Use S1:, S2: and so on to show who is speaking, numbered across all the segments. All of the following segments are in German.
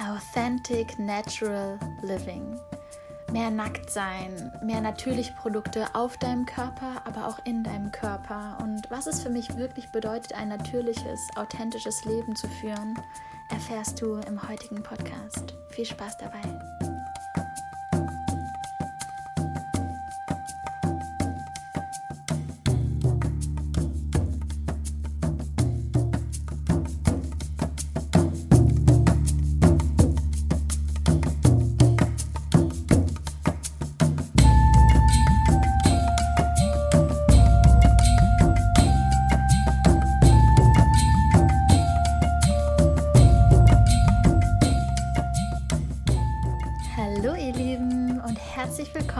S1: Authentic Natural Living. Mehr nackt sein, mehr natürliche Produkte auf deinem Körper, aber auch in deinem Körper. Und was es für mich wirklich bedeutet, ein natürliches, authentisches Leben zu führen, erfährst du im heutigen Podcast. Viel Spaß dabei!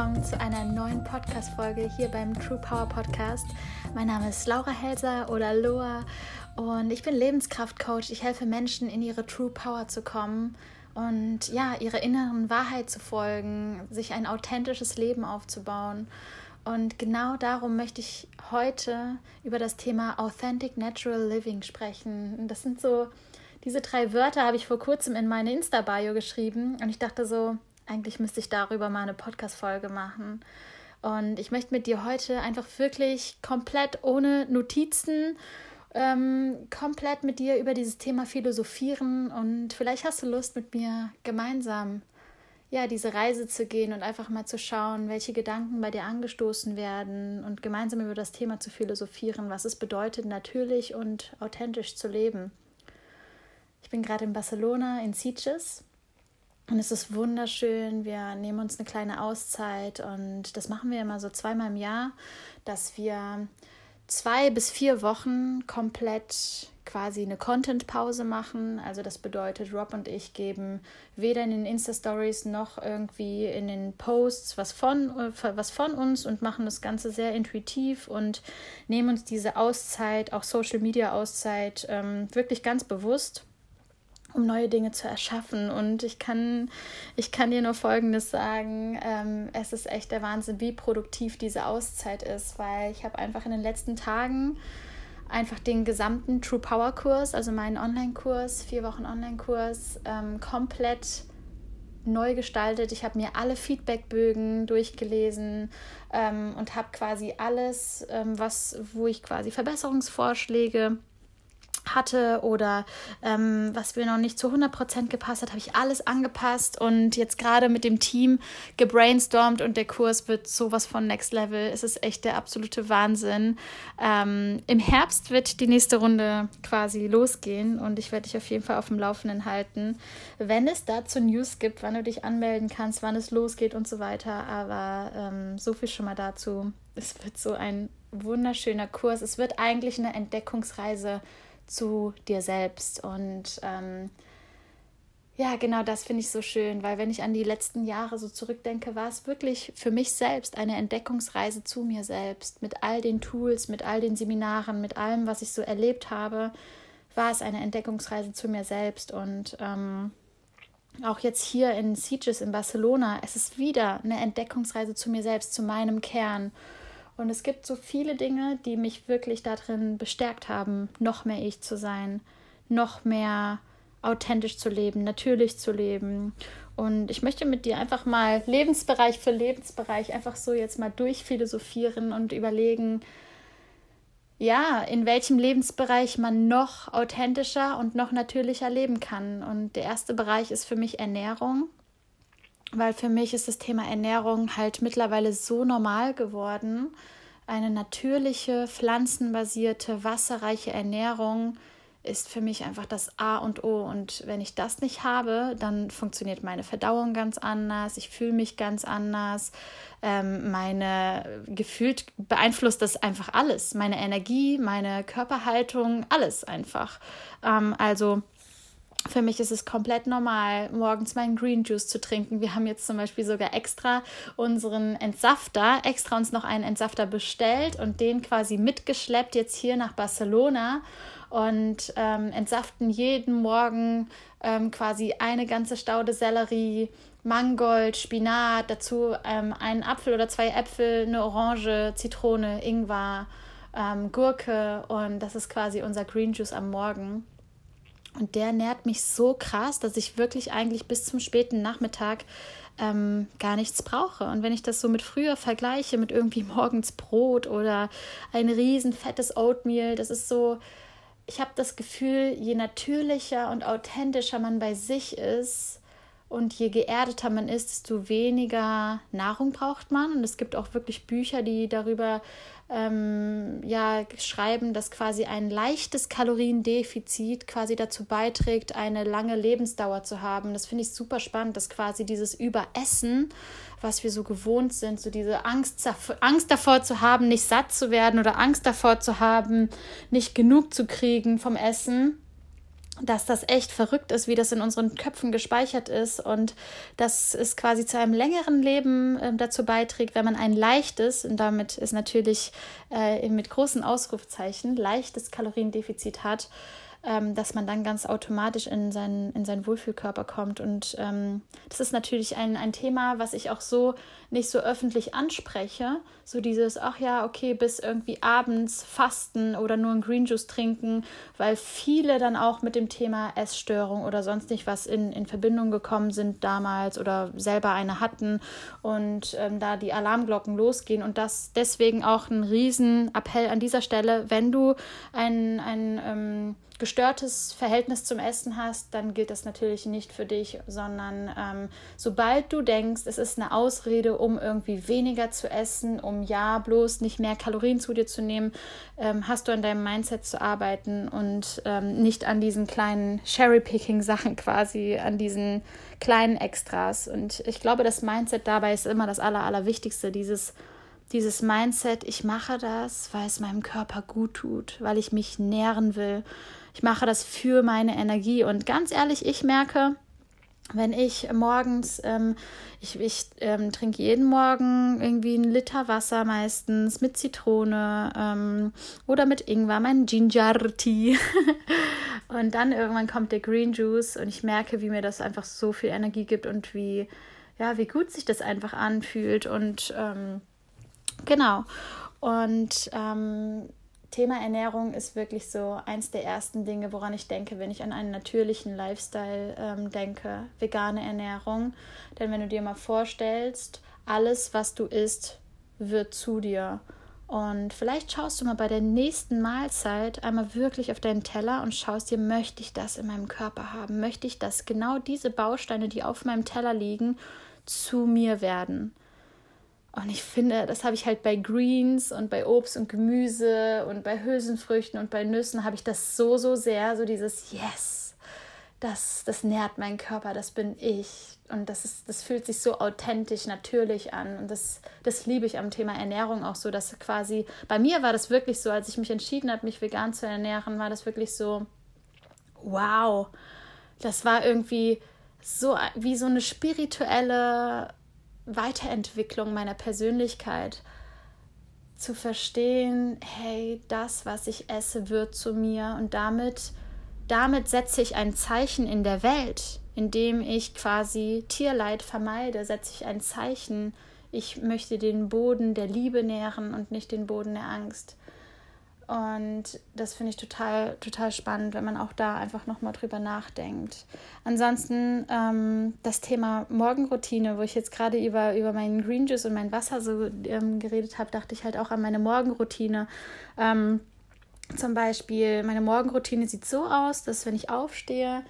S1: Zu einer neuen Podcast-Folge hier beim True Power Podcast. Mein Name ist Laura Helser oder Loa und ich bin Lebenskraftcoach. Ich helfe Menschen in ihre True Power zu kommen und ja, ihrer inneren Wahrheit zu folgen, sich ein authentisches Leben aufzubauen. Und genau darum möchte ich heute über das Thema Authentic Natural Living sprechen. Das sind so, diese drei Wörter habe ich vor kurzem in meine Insta-Bio geschrieben und ich dachte so, eigentlich müsste ich darüber mal eine Podcast-Folge machen. Und ich möchte mit dir heute einfach wirklich komplett ohne Notizen, ähm, komplett mit dir über dieses Thema philosophieren. Und vielleicht hast du Lust, mit mir gemeinsam ja, diese Reise zu gehen und einfach mal zu schauen, welche Gedanken bei dir angestoßen werden und gemeinsam über das Thema zu philosophieren, was es bedeutet, natürlich und authentisch zu leben. Ich bin gerade in Barcelona, in Sitges und es ist wunderschön. Wir nehmen uns eine kleine Auszeit und das machen wir immer so zweimal im Jahr, dass wir zwei bis vier Wochen komplett quasi eine Content-Pause machen. Also das bedeutet, Rob und ich geben weder in den Insta-Stories noch irgendwie in den Posts was von, was von uns und machen das Ganze sehr intuitiv und nehmen uns diese Auszeit, auch Social-Media-Auszeit, ähm, wirklich ganz bewusst um neue Dinge zu erschaffen. Und ich kann, ich kann dir nur Folgendes sagen. Ähm, es ist echt der Wahnsinn, wie produktiv diese Auszeit ist, weil ich habe einfach in den letzten Tagen einfach den gesamten True Power Kurs, also meinen Online-Kurs, vier Wochen Online-Kurs, ähm, komplett neu gestaltet. Ich habe mir alle Feedbackbögen durchgelesen ähm, und habe quasi alles, ähm, was, wo ich quasi Verbesserungsvorschläge hatte oder ähm, was mir noch nicht zu 100% gepasst hat, habe ich alles angepasst und jetzt gerade mit dem Team gebrainstormt und der Kurs wird sowas von Next Level. Es ist echt der absolute Wahnsinn. Ähm, Im Herbst wird die nächste Runde quasi losgehen und ich werde dich auf jeden Fall auf dem Laufenden halten, wenn es dazu News gibt, wann du dich anmelden kannst, wann es losgeht und so weiter. Aber ähm, so viel schon mal dazu. Es wird so ein wunderschöner Kurs. Es wird eigentlich eine Entdeckungsreise zu dir selbst. Und ähm, ja, genau das finde ich so schön, weil wenn ich an die letzten Jahre so zurückdenke, war es wirklich für mich selbst eine Entdeckungsreise zu mir selbst. Mit all den Tools, mit all den Seminaren, mit allem, was ich so erlebt habe, war es eine Entdeckungsreise zu mir selbst. Und ähm, auch jetzt hier in Sitges in Barcelona, es ist wieder eine Entdeckungsreise zu mir selbst, zu meinem Kern. Und es gibt so viele Dinge, die mich wirklich darin bestärkt haben, noch mehr ich zu sein, noch mehr authentisch zu leben, natürlich zu leben. Und ich möchte mit dir einfach mal Lebensbereich für Lebensbereich einfach so jetzt mal durchphilosophieren und überlegen, ja, in welchem Lebensbereich man noch authentischer und noch natürlicher leben kann. Und der erste Bereich ist für mich Ernährung, weil für mich ist das Thema Ernährung halt mittlerweile so normal geworden. Eine natürliche, pflanzenbasierte, wasserreiche Ernährung ist für mich einfach das A und O. Und wenn ich das nicht habe, dann funktioniert meine Verdauung ganz anders, ich fühle mich ganz anders, ähm, meine gefühlt beeinflusst das einfach alles, meine Energie, meine Körperhaltung, alles einfach. Ähm, also für mich ist es komplett normal, morgens meinen Green Juice zu trinken. Wir haben jetzt zum Beispiel sogar extra unseren Entsafter, extra uns noch einen Entsafter bestellt und den quasi mitgeschleppt jetzt hier nach Barcelona und ähm, entsaften jeden Morgen ähm, quasi eine ganze Staude Sellerie, Mangold, Spinat, dazu ähm, einen Apfel oder zwei Äpfel, eine Orange, Zitrone, Ingwer, ähm, Gurke und das ist quasi unser Green Juice am Morgen. Und der nährt mich so krass, dass ich wirklich eigentlich bis zum späten Nachmittag ähm, gar nichts brauche. Und wenn ich das so mit früher vergleiche, mit irgendwie morgens Brot oder ein riesen fettes Oatmeal, das ist so, ich habe das Gefühl, je natürlicher und authentischer man bei sich ist, und je geerdeter man ist, desto weniger Nahrung braucht man. Und es gibt auch wirklich Bücher, die darüber ähm, ja, schreiben, dass quasi ein leichtes Kaloriendefizit quasi dazu beiträgt, eine lange Lebensdauer zu haben. Das finde ich super spannend, dass quasi dieses Überessen, was wir so gewohnt sind, so diese Angst, Angst davor zu haben, nicht satt zu werden oder Angst davor zu haben, nicht genug zu kriegen vom Essen, dass das echt verrückt ist, wie das in unseren Köpfen gespeichert ist und dass es quasi zu einem längeren Leben äh, dazu beiträgt, wenn man ein leichtes, und damit ist natürlich äh, mit großen Ausrufzeichen, leichtes Kaloriendefizit hat, ähm, dass man dann ganz automatisch in seinen, in seinen Wohlfühlkörper kommt. Und ähm, das ist natürlich ein, ein Thema, was ich auch so nicht so öffentlich anspreche. So dieses, ach ja, okay, bis irgendwie abends fasten oder nur ein Green Juice trinken, weil viele dann auch mit dem Thema Essstörung oder sonst nicht was in, in Verbindung gekommen sind damals oder selber eine hatten und ähm, da die Alarmglocken losgehen. Und das deswegen auch ein Riesenappell an dieser Stelle, wenn du ein, ein ähm, gestörtes Verhältnis zum Essen hast, dann gilt das natürlich nicht für dich, sondern ähm, sobald du denkst, es ist eine Ausrede, um irgendwie weniger zu essen, um ja bloß nicht mehr Kalorien zu dir zu nehmen, ähm, hast du an deinem Mindset zu arbeiten und ähm, nicht an diesen kleinen Cherry-Picking-Sachen quasi, an diesen kleinen Extras. Und ich glaube, das Mindset dabei ist immer das Aller, Allerwichtigste, dieses dieses Mindset, ich mache das, weil es meinem Körper gut tut, weil ich mich nähren will, ich mache das für meine Energie. Und ganz ehrlich, ich merke, wenn ich morgens, ähm, ich, ich ähm, trinke jeden Morgen irgendwie einen Liter Wasser meistens mit Zitrone ähm, oder mit Ingwer, mein Ginger Tea. und dann irgendwann kommt der Green Juice und ich merke, wie mir das einfach so viel Energie gibt und wie, ja, wie gut sich das einfach anfühlt. Und ähm, genau. Und ähm, Thema Ernährung ist wirklich so eins der ersten Dinge, woran ich denke, wenn ich an einen natürlichen Lifestyle ähm, denke, vegane Ernährung. Denn wenn du dir mal vorstellst, alles, was du isst, wird zu dir. Und vielleicht schaust du mal bei der nächsten Mahlzeit einmal wirklich auf deinen Teller und schaust dir, möchte ich das in meinem Körper haben? Möchte ich, dass genau diese Bausteine, die auf meinem Teller liegen, zu mir werden? Und ich finde, das habe ich halt bei Greens und bei Obst und Gemüse und bei Hülsenfrüchten und bei Nüssen habe ich das so, so sehr, so dieses Yes, das, das nährt meinen Körper, das bin ich. Und das, ist, das fühlt sich so authentisch, natürlich an. Und das, das liebe ich am Thema Ernährung auch so, dass quasi, bei mir war das wirklich so, als ich mich entschieden habe, mich vegan zu ernähren, war das wirklich so, wow, das war irgendwie so wie so eine spirituelle Weiterentwicklung meiner Persönlichkeit zu verstehen, hey, das, was ich esse, wird zu mir und damit, damit setze ich ein Zeichen in der Welt, indem ich quasi Tierleid vermeide, setze ich ein Zeichen, ich möchte den Boden der Liebe nähren und nicht den Boden der Angst. Und das finde ich total, total spannend, wenn man auch da einfach nochmal drüber nachdenkt. Ansonsten ähm, das Thema Morgenroutine, wo ich jetzt gerade über, über meinen Green Juice und mein Wasser so ähm, geredet habe, dachte ich halt auch an meine Morgenroutine. Ähm, zum Beispiel, meine Morgenroutine sieht so aus, dass wenn ich aufstehe,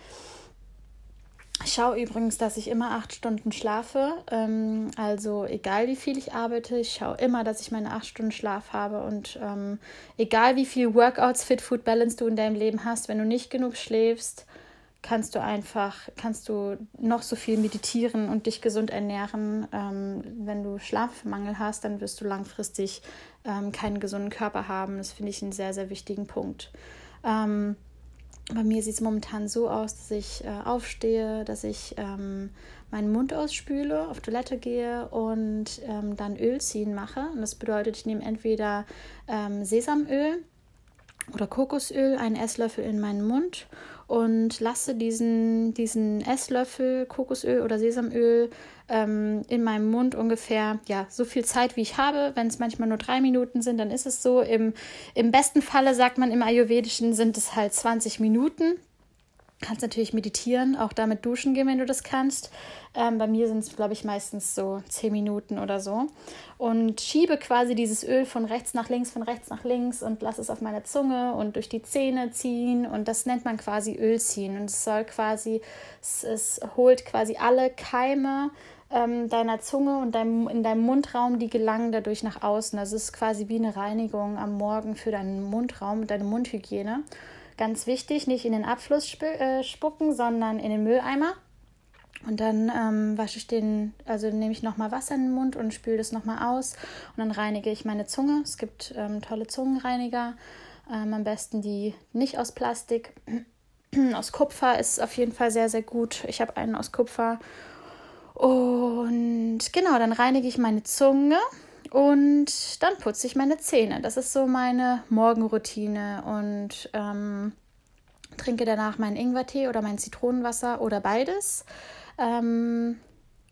S1: ich schaue übrigens, dass ich immer acht Stunden schlafe. Ähm, also egal wie viel ich arbeite, ich schaue immer, dass ich meine acht Stunden Schlaf habe. Und ähm, egal wie viel Workouts, Fit Food Balance du in deinem Leben hast, wenn du nicht genug schläfst, kannst du einfach, kannst du noch so viel meditieren und dich gesund ernähren. Ähm, wenn du Schlafmangel hast, dann wirst du langfristig ähm, keinen gesunden Körper haben. Das finde ich einen sehr, sehr wichtigen Punkt. Bei mir sieht es momentan so aus, dass ich äh, aufstehe, dass ich ähm, meinen Mund ausspüle, auf Toilette gehe und ähm, dann Öl ziehen mache. Und das bedeutet, ich nehme entweder ähm, Sesamöl oder Kokosöl, einen Esslöffel in meinen Mund und lasse diesen, diesen Esslöffel Kokosöl oder Sesamöl ähm, in meinem Mund ungefähr ja, so viel Zeit, wie ich habe. Wenn es manchmal nur drei Minuten sind, dann ist es so. Im, Im besten Falle sagt man im Ayurvedischen sind es halt 20 Minuten. Kannst natürlich meditieren, auch damit duschen gehen, wenn du das kannst. Ähm, bei mir sind es, glaube ich, meistens so zehn Minuten oder so. Und schiebe quasi dieses Öl von rechts nach links, von rechts nach links und lasse es auf meine Zunge und durch die Zähne ziehen. Und das nennt man quasi Öl ziehen. Und es soll quasi, es, es holt quasi alle Keime ähm, deiner Zunge und deinem, in deinem Mundraum, die gelangen dadurch nach außen. Das ist quasi wie eine Reinigung am Morgen für deinen Mundraum und deine Mundhygiene. Ganz wichtig, nicht in den Abfluss sp äh, spucken, sondern in den Mülleimer. Und dann ähm, wasche ich den, also nehme ich nochmal Wasser in den Mund und spüle das nochmal aus. Und dann reinige ich meine Zunge. Es gibt ähm, tolle Zungenreiniger. Ähm, am besten die nicht aus Plastik. aus Kupfer ist auf jeden Fall sehr, sehr gut. Ich habe einen aus Kupfer. Und genau, dann reinige ich meine Zunge und dann putze ich meine Zähne. Das ist so meine Morgenroutine und ähm, trinke danach meinen Ingwertee oder mein Zitronenwasser oder beides. Ähm,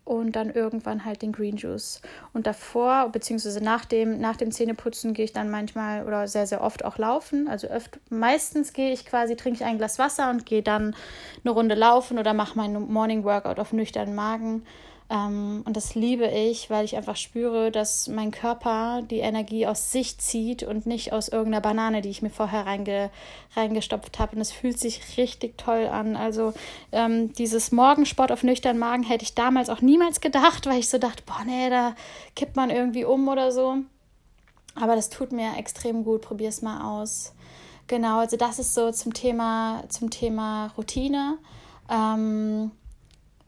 S1: und dann irgendwann halt den Green Juice. Und davor, beziehungsweise nach dem, nach dem Zähneputzen, gehe ich dann manchmal oder sehr, sehr oft auch laufen. Also öfter, meistens gehe ich quasi, trinke ich ein Glas Wasser und gehe dann eine Runde laufen oder mache meinen Morning Workout auf nüchternen Magen. Ähm, und das liebe ich, weil ich einfach spüre, dass mein Körper die Energie aus sich zieht und nicht aus irgendeiner Banane, die ich mir vorher reinge reingestopft habe. Und es fühlt sich richtig toll an. Also ähm, dieses Morgensport auf nüchternen Magen hätte ich damals auch niemals gedacht, weil ich so dachte, boah, nee, da kippt man irgendwie um oder so. Aber das tut mir extrem gut. Probier es mal aus. Genau, also das ist so zum Thema, zum Thema Routine. Ähm,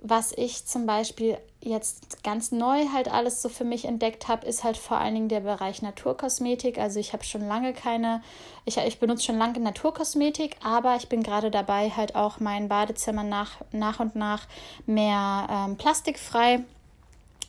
S1: was ich zum Beispiel jetzt ganz neu halt alles so für mich entdeckt habe, ist halt vor allen Dingen der Bereich Naturkosmetik. Also ich habe schon lange keine, ich, ich benutze schon lange Naturkosmetik, aber ich bin gerade dabei, halt auch mein Badezimmer nach, nach und nach mehr ähm, plastikfrei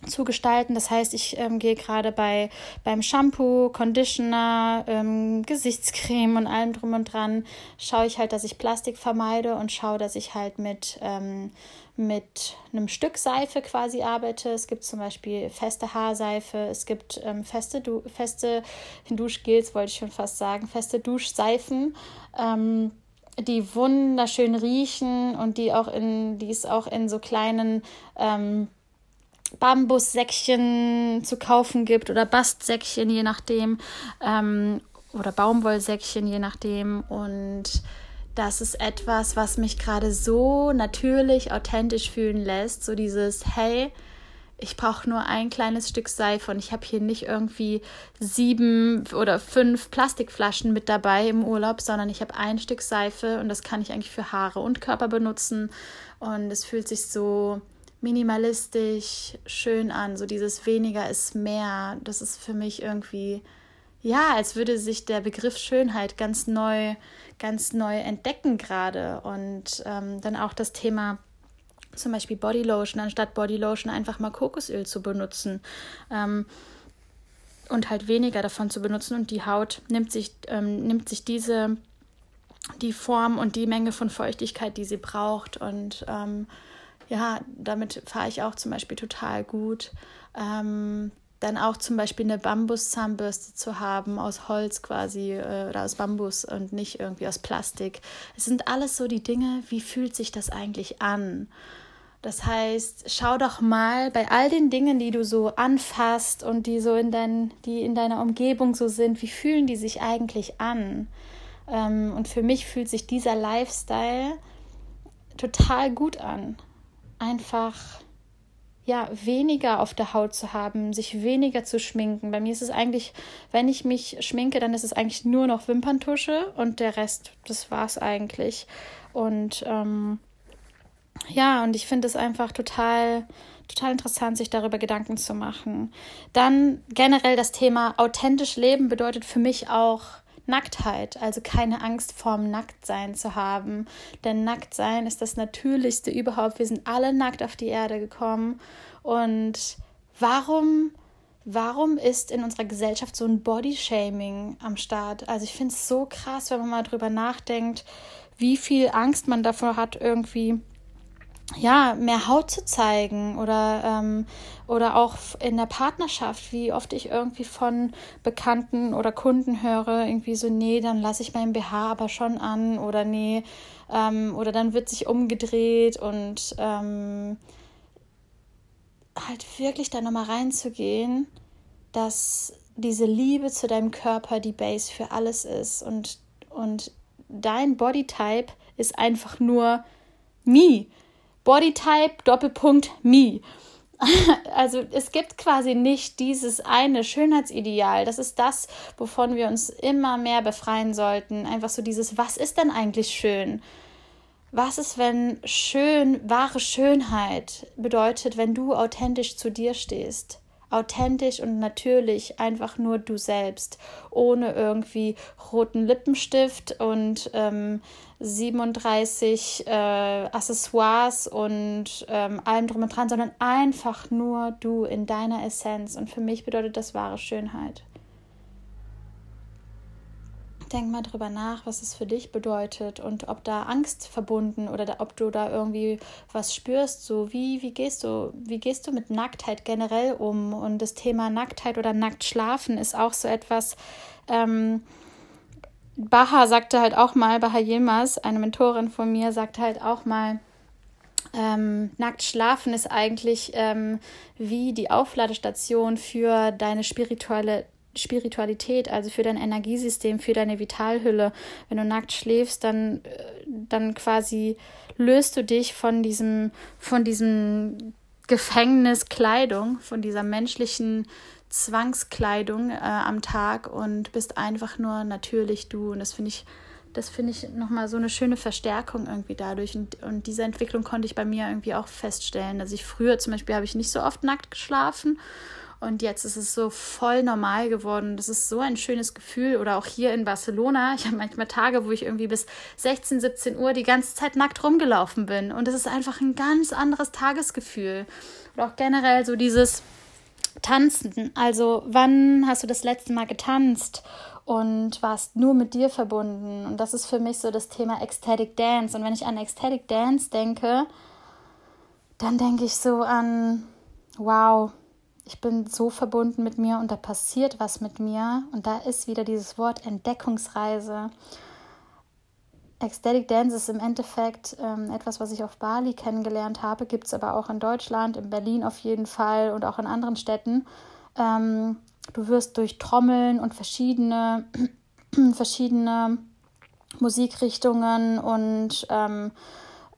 S1: zu gestalten. Das heißt, ich ähm, gehe gerade bei beim Shampoo, Conditioner, ähm, Gesichtscreme und allem drum und dran, schaue ich halt, dass ich Plastik vermeide und schaue, dass ich halt mit ähm, mit einem Stück Seife quasi arbeite. Es gibt zum Beispiel feste Haarseife, es gibt ähm, feste, du feste Duschgels, wollte ich schon fast sagen, feste Duschseifen. Ähm, die wunderschön riechen und die auch in, die es auch in so kleinen ähm, Bambussäckchen zu kaufen gibt oder Bastsäckchen, je nachdem, ähm, oder Baumwollsäckchen, je nachdem. Und das ist etwas, was mich gerade so natürlich authentisch fühlen lässt. So dieses, hey, ich brauche nur ein kleines Stück Seife und ich habe hier nicht irgendwie sieben oder fünf Plastikflaschen mit dabei im Urlaub, sondern ich habe ein Stück Seife und das kann ich eigentlich für Haare und Körper benutzen. Und es fühlt sich so minimalistisch schön an. So dieses weniger ist mehr. Das ist für mich irgendwie, ja, als würde sich der Begriff Schönheit ganz neu ganz neu entdecken gerade. Und ähm, dann auch das Thema zum Beispiel Bodylotion, anstatt Bodylotion einfach mal Kokosöl zu benutzen. Ähm, und halt weniger davon zu benutzen und die Haut nimmt sich, ähm, nimmt sich diese, die Form und die Menge von Feuchtigkeit, die sie braucht. Und ähm, ja, damit fahre ich auch zum Beispiel total gut. Ähm, dann auch zum Beispiel eine Bambuszahnbürste zu haben, aus Holz quasi äh, oder aus Bambus und nicht irgendwie aus Plastik. Es sind alles so die Dinge, wie fühlt sich das eigentlich an? Das heißt, schau doch mal bei all den Dingen, die du so anfasst und die so in dein, die in deiner Umgebung so sind, wie fühlen die sich eigentlich an? Ähm, und für mich fühlt sich dieser Lifestyle total gut an. Einfach ja, weniger auf der Haut zu haben, sich weniger zu schminken. Bei mir ist es eigentlich, wenn ich mich schminke, dann ist es eigentlich nur noch Wimperntusche und der Rest, das war es eigentlich. Und ähm, ja, und ich finde es einfach total, total interessant, sich darüber Gedanken zu machen. Dann generell das Thema authentisch leben bedeutet für mich auch Nacktheit, also keine Angst vorm Nacktsein zu haben. Denn Nacktsein ist das Natürlichste überhaupt. Wir sind alle nackt auf die Erde gekommen. Und warum, warum ist in unserer Gesellschaft so ein Bodyshaming am Start? Also ich finde es so krass, wenn man mal drüber nachdenkt, wie viel Angst man davor hat, irgendwie ja, mehr Haut zu zeigen oder, ähm, oder auch in der Partnerschaft, wie oft ich irgendwie von Bekannten oder Kunden höre, irgendwie so, nee, dann lasse ich meinen BH aber schon an oder nee, ähm, oder dann wird sich umgedreht und ähm, halt wirklich da nochmal reinzugehen, dass diese Liebe zu deinem Körper die Base für alles ist und, und dein Bodytype ist einfach nur me. Bodytype Doppelpunkt me. Also es gibt quasi nicht dieses eine Schönheitsideal. Das ist das, wovon wir uns immer mehr befreien sollten. Einfach so dieses, was ist denn eigentlich schön? Was ist, wenn schön, wahre Schönheit bedeutet, wenn du authentisch zu dir stehst? Authentisch und natürlich einfach nur du selbst, ohne irgendwie roten Lippenstift und ähm, 37 äh, Accessoires und ähm, allem drum und dran, sondern einfach nur du in deiner Essenz. Und für mich bedeutet das wahre Schönheit. Denk mal drüber nach, was es für dich bedeutet und ob da Angst verbunden oder ob du da irgendwie was spürst. So wie wie gehst du wie gehst du mit Nacktheit generell um? Und das Thema Nacktheit oder nackt schlafen ist auch so etwas. Ähm, Baha sagte halt auch mal, Baha Yilmaz, eine Mentorin von mir, sagte halt auch mal, ähm, nackt schlafen ist eigentlich ähm, wie die Aufladestation für deine spirituelle Spiritualität, also für dein Energiesystem, für deine Vitalhülle. Wenn du nackt schläfst, dann, äh, dann quasi löst du dich von diesem, von diesem Gefängniskleidung, von dieser menschlichen Zwangskleidung äh, am Tag und bist einfach nur natürlich du. Und das finde ich, das finde ich nochmal so eine schöne Verstärkung irgendwie dadurch. Und, und diese Entwicklung konnte ich bei mir irgendwie auch feststellen. Also ich früher zum Beispiel habe ich nicht so oft nackt geschlafen und jetzt ist es so voll normal geworden. Das ist so ein schönes Gefühl. Oder auch hier in Barcelona. Ich habe manchmal Tage, wo ich irgendwie bis 16, 17 Uhr die ganze Zeit nackt rumgelaufen bin. Und es ist einfach ein ganz anderes Tagesgefühl. Oder auch generell so dieses Tanzen. Also, wann hast du das letzte Mal getanzt? und warst nur mit dir verbunden. Und das ist für mich so das Thema Ecstatic Dance. Und wenn ich an Ecstatic Dance denke, dann denke ich so an, wow, ich bin so verbunden mit mir und da passiert was mit mir. Und da ist wieder dieses Wort Entdeckungsreise. Ecstatic Dance ist im Endeffekt ähm, etwas, was ich auf Bali kennengelernt habe, gibt es aber auch in Deutschland, in Berlin auf jeden Fall und auch in anderen Städten. Ähm, du wirst durch Trommeln und verschiedene, verschiedene Musikrichtungen und ähm,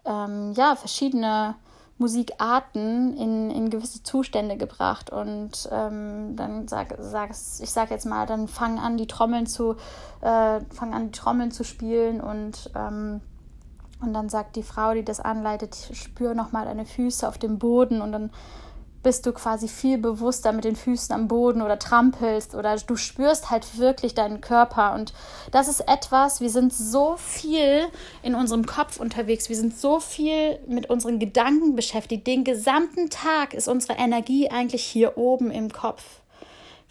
S1: ähm ja, verschiedene Musikarten in, in gewisse Zustände gebracht und ähm, dann sag, sag ich sag jetzt mal, dann fangen an die Trommeln zu äh, fangen an die Trommeln zu spielen und ähm, und dann sagt die Frau, die das anleitet, spür noch mal deine Füße auf dem Boden und dann bist du quasi viel bewusster mit den Füßen am Boden oder trampelst oder du spürst halt wirklich deinen Körper. Und das ist etwas, wir sind so viel in unserem Kopf unterwegs, wir sind so viel mit unseren Gedanken beschäftigt. Den gesamten Tag ist unsere Energie eigentlich hier oben im Kopf.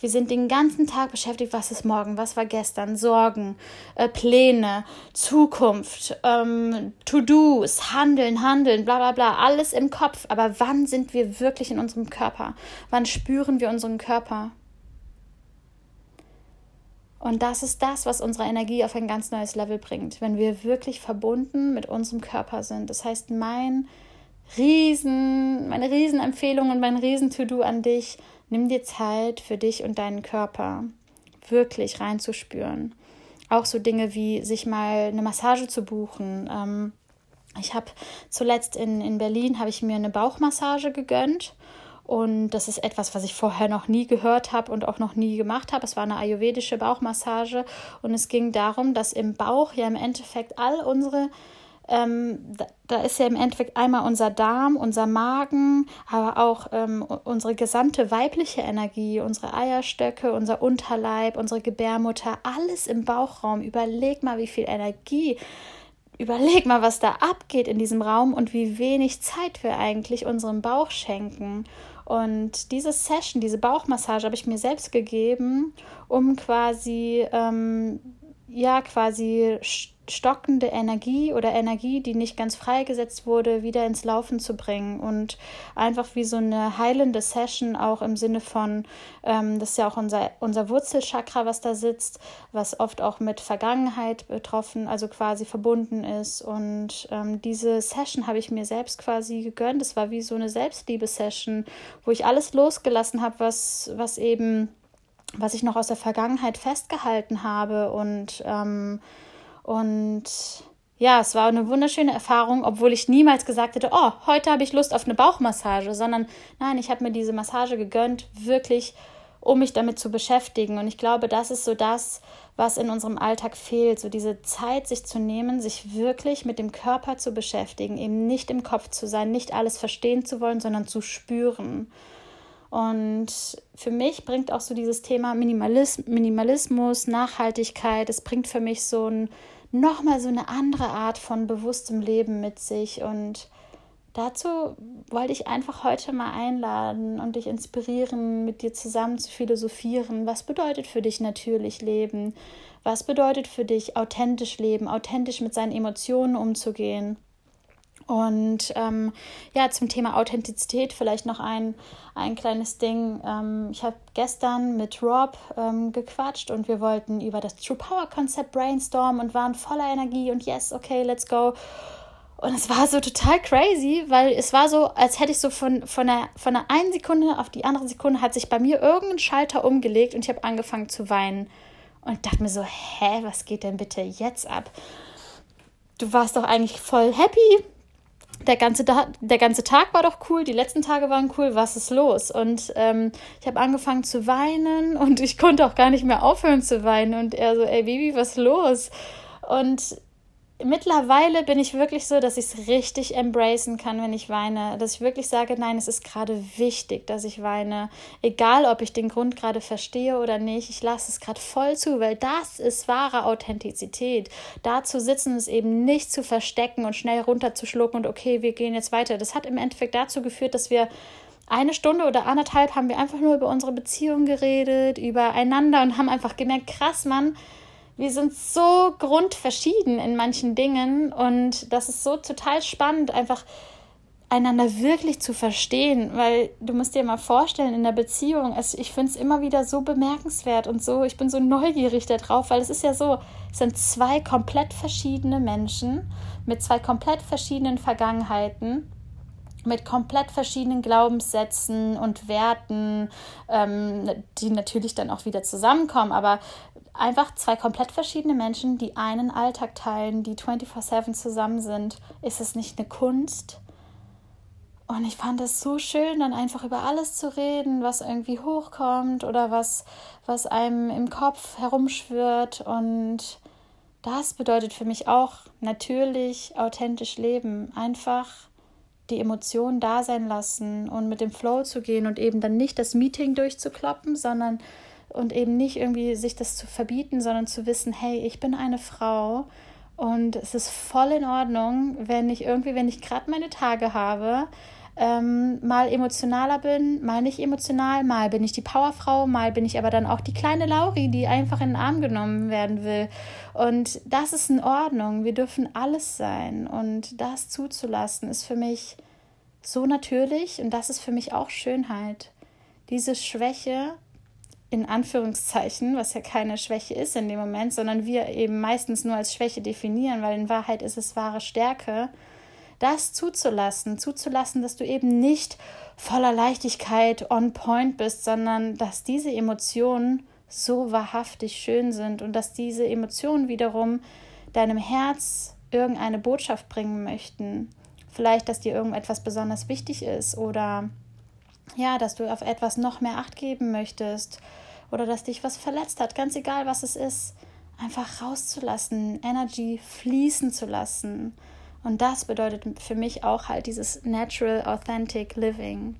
S1: Wir sind den ganzen Tag beschäftigt, was ist morgen, was war gestern, Sorgen, äh, Pläne, Zukunft, ähm, To-Dos, Handeln, Handeln, bla bla bla, alles im Kopf. Aber wann sind wir wirklich in unserem Körper? Wann spüren wir unseren Körper? Und das ist das, was unsere Energie auf ein ganz neues Level bringt, wenn wir wirklich verbunden mit unserem Körper sind. Das heißt, mein Riesen, meine Riesenempfehlung und mein Riesen-To-Do an dich, Nimm dir Zeit für dich und deinen Körper wirklich reinzuspüren. Auch so Dinge wie sich mal eine Massage zu buchen. Ähm, ich habe zuletzt in, in Berlin habe ich mir eine Bauchmassage gegönnt. Und das ist etwas, was ich vorher noch nie gehört habe und auch noch nie gemacht habe. Es war eine ayurvedische Bauchmassage und es ging darum, dass im Bauch ja im Endeffekt all unsere ähm, da, da, ist ja im Endeffekt einmal unser Darm, unser Magen, aber auch ähm, unsere gesamte weibliche Energie, unsere Eierstöcke, unser Unterleib, unsere Gebärmutter, alles im Bauchraum. Überleg mal, wie viel Energie, überleg mal, was da abgeht in diesem Raum und wie wenig Zeit wir eigentlich unserem Bauch schenken. Und diese Session, diese Bauchmassage habe ich mir selbst gegeben, um quasi ähm, ja quasi stockende Energie oder Energie, die nicht ganz freigesetzt wurde, wieder ins Laufen zu bringen und einfach wie so eine heilende Session auch im Sinne von, ähm, das ist ja auch unser, unser Wurzelchakra, was da sitzt, was oft auch mit Vergangenheit betroffen, also quasi verbunden ist und ähm, diese Session habe ich mir selbst quasi gegönnt, das war wie so eine Selbstliebe-Session, wo ich alles losgelassen habe, was, was eben was ich noch aus der Vergangenheit festgehalten habe und ähm, und ja, es war eine wunderschöne Erfahrung, obwohl ich niemals gesagt hätte, oh, heute habe ich Lust auf eine Bauchmassage, sondern nein, ich habe mir diese Massage gegönnt, wirklich, um mich damit zu beschäftigen. Und ich glaube, das ist so das, was in unserem Alltag fehlt, so diese Zeit, sich zu nehmen, sich wirklich mit dem Körper zu beschäftigen, eben nicht im Kopf zu sein, nicht alles verstehen zu wollen, sondern zu spüren. Und für mich bringt auch so dieses Thema Minimalismus, Nachhaltigkeit, es bringt für mich so ein nochmal so eine andere Art von bewusstem Leben mit sich. Und dazu wollte ich einfach heute mal einladen und dich inspirieren, mit dir zusammen zu philosophieren. Was bedeutet für dich natürlich Leben? Was bedeutet für dich authentisch leben, authentisch mit seinen Emotionen umzugehen? Und ähm, ja, zum Thema Authentizität vielleicht noch ein, ein kleines Ding. Ähm, ich habe gestern mit Rob ähm, gequatscht und wir wollten über das True Power Konzept brainstormen und waren voller Energie und yes, okay, let's go. Und es war so total crazy, weil es war so, als hätte ich so von, von, der, von der einen Sekunde auf die andere Sekunde hat sich bei mir irgendein Schalter umgelegt und ich habe angefangen zu weinen. Und dachte mir so, hä, was geht denn bitte jetzt ab? Du warst doch eigentlich voll happy der ganze, der ganze Tag war doch cool, die letzten Tage waren cool, was ist los? Und ähm, ich habe angefangen zu weinen und ich konnte auch gar nicht mehr aufhören zu weinen. Und er so, ey Baby, was ist los? Und mittlerweile bin ich wirklich so, dass ich es richtig embracen kann, wenn ich weine. Dass ich wirklich sage, nein, es ist gerade wichtig, dass ich weine. Egal, ob ich den Grund gerade verstehe oder nicht, ich lasse es gerade voll zu, weil das ist wahre Authentizität. Da zu sitzen, es eben nicht zu verstecken und schnell runterzuschlucken und okay, wir gehen jetzt weiter. Das hat im Endeffekt dazu geführt, dass wir eine Stunde oder anderthalb haben wir einfach nur über unsere Beziehung geredet, übereinander und haben einfach gemerkt, krass, Mann, wir sind so grundverschieden in manchen Dingen und das ist so total spannend, einfach einander wirklich zu verstehen, weil du musst dir mal vorstellen, in der Beziehung, also ich finde es immer wieder so bemerkenswert und so, ich bin so neugierig darauf, weil es ist ja so, es sind zwei komplett verschiedene Menschen mit zwei komplett verschiedenen Vergangenheiten, mit komplett verschiedenen Glaubenssätzen und Werten, ähm, die natürlich dann auch wieder zusammenkommen, aber einfach zwei komplett verschiedene Menschen, die einen Alltag teilen, die 24/7 zusammen sind. Ist es nicht eine Kunst? Und ich fand es so schön, dann einfach über alles zu reden, was irgendwie hochkommt oder was, was einem im Kopf herumschwirrt. Und das bedeutet für mich auch natürlich authentisch leben. Einfach die Emotionen da sein lassen und mit dem Flow zu gehen und eben dann nicht das Meeting durchzukloppen, sondern und eben nicht irgendwie sich das zu verbieten, sondern zu wissen, hey, ich bin eine Frau und es ist voll in Ordnung, wenn ich irgendwie, wenn ich gerade meine Tage habe, ähm, mal emotionaler bin, mal nicht emotional, mal bin ich die Powerfrau, mal bin ich aber dann auch die kleine Lauri, die einfach in den Arm genommen werden will. Und das ist in Ordnung. Wir dürfen alles sein. Und das zuzulassen, ist für mich so natürlich und das ist für mich auch Schönheit. Diese Schwäche in Anführungszeichen, was ja keine Schwäche ist in dem Moment, sondern wir eben meistens nur als Schwäche definieren, weil in Wahrheit ist es wahre Stärke, das zuzulassen, zuzulassen, dass du eben nicht voller Leichtigkeit on point bist, sondern dass diese Emotionen so wahrhaftig schön sind und dass diese Emotionen wiederum deinem Herz irgendeine Botschaft bringen möchten. Vielleicht, dass dir irgendetwas besonders wichtig ist oder ja, dass du auf etwas noch mehr Acht geben möchtest oder dass dich was verletzt hat, ganz egal was es ist, einfach rauszulassen, Energy fließen zu lassen. Und das bedeutet für mich auch halt dieses natural, authentic living.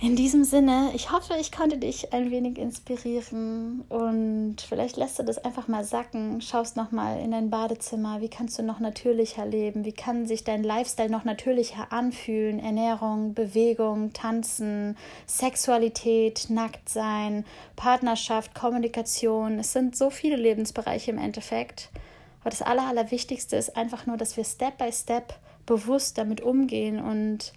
S1: In diesem Sinne, ich hoffe, ich konnte dich ein wenig inspirieren und vielleicht lässt du das einfach mal sacken, schaust nochmal in dein Badezimmer, wie kannst du noch natürlicher leben, wie kann sich dein Lifestyle noch natürlicher anfühlen, Ernährung, Bewegung, Tanzen, Sexualität, Nacktsein, Partnerschaft, Kommunikation, es sind so viele Lebensbereiche im Endeffekt, aber das Aller, Allerwichtigste ist einfach nur, dass wir Step by Step bewusst damit umgehen und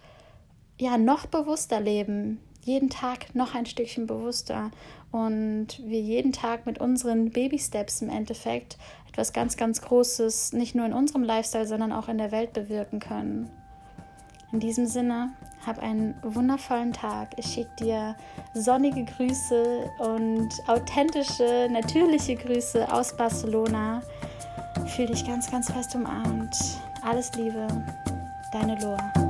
S1: ja noch bewusster leben, jeden Tag noch ein Stückchen bewusster und wir jeden Tag mit unseren Baby-Steps im Endeffekt etwas ganz, ganz Großes nicht nur in unserem Lifestyle, sondern auch in der Welt bewirken können. In diesem Sinne, hab einen wundervollen Tag. Ich schicke dir sonnige Grüße und authentische, natürliche Grüße aus Barcelona. Fühl dich ganz, ganz fest umarmt. Alles Liebe, deine Loa.